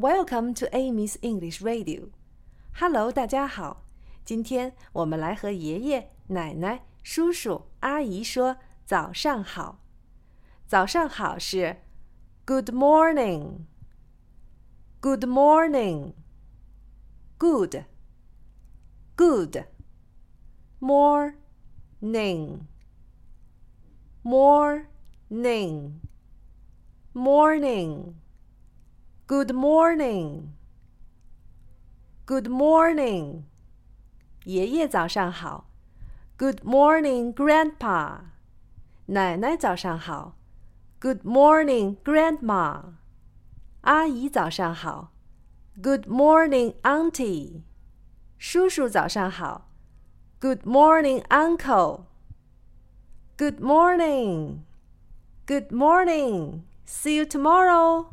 Welcome to Amy's English Radio. Hello，大家好。今天我们来和爷爷、奶奶、叔叔、阿姨说早上好。早上好是 Good morning. Good morning. Good. Good. Morning. Morning. Morning. Good morning. Good morning. 爷爷早上好。Good morning, Grandpa. 奶奶早上好。Good morning, Grandma. 阿姨早上好。Good morning, Auntie. 叔叔早上好。Good morning, Uncle. Good morning. Good morning. See you tomorrow.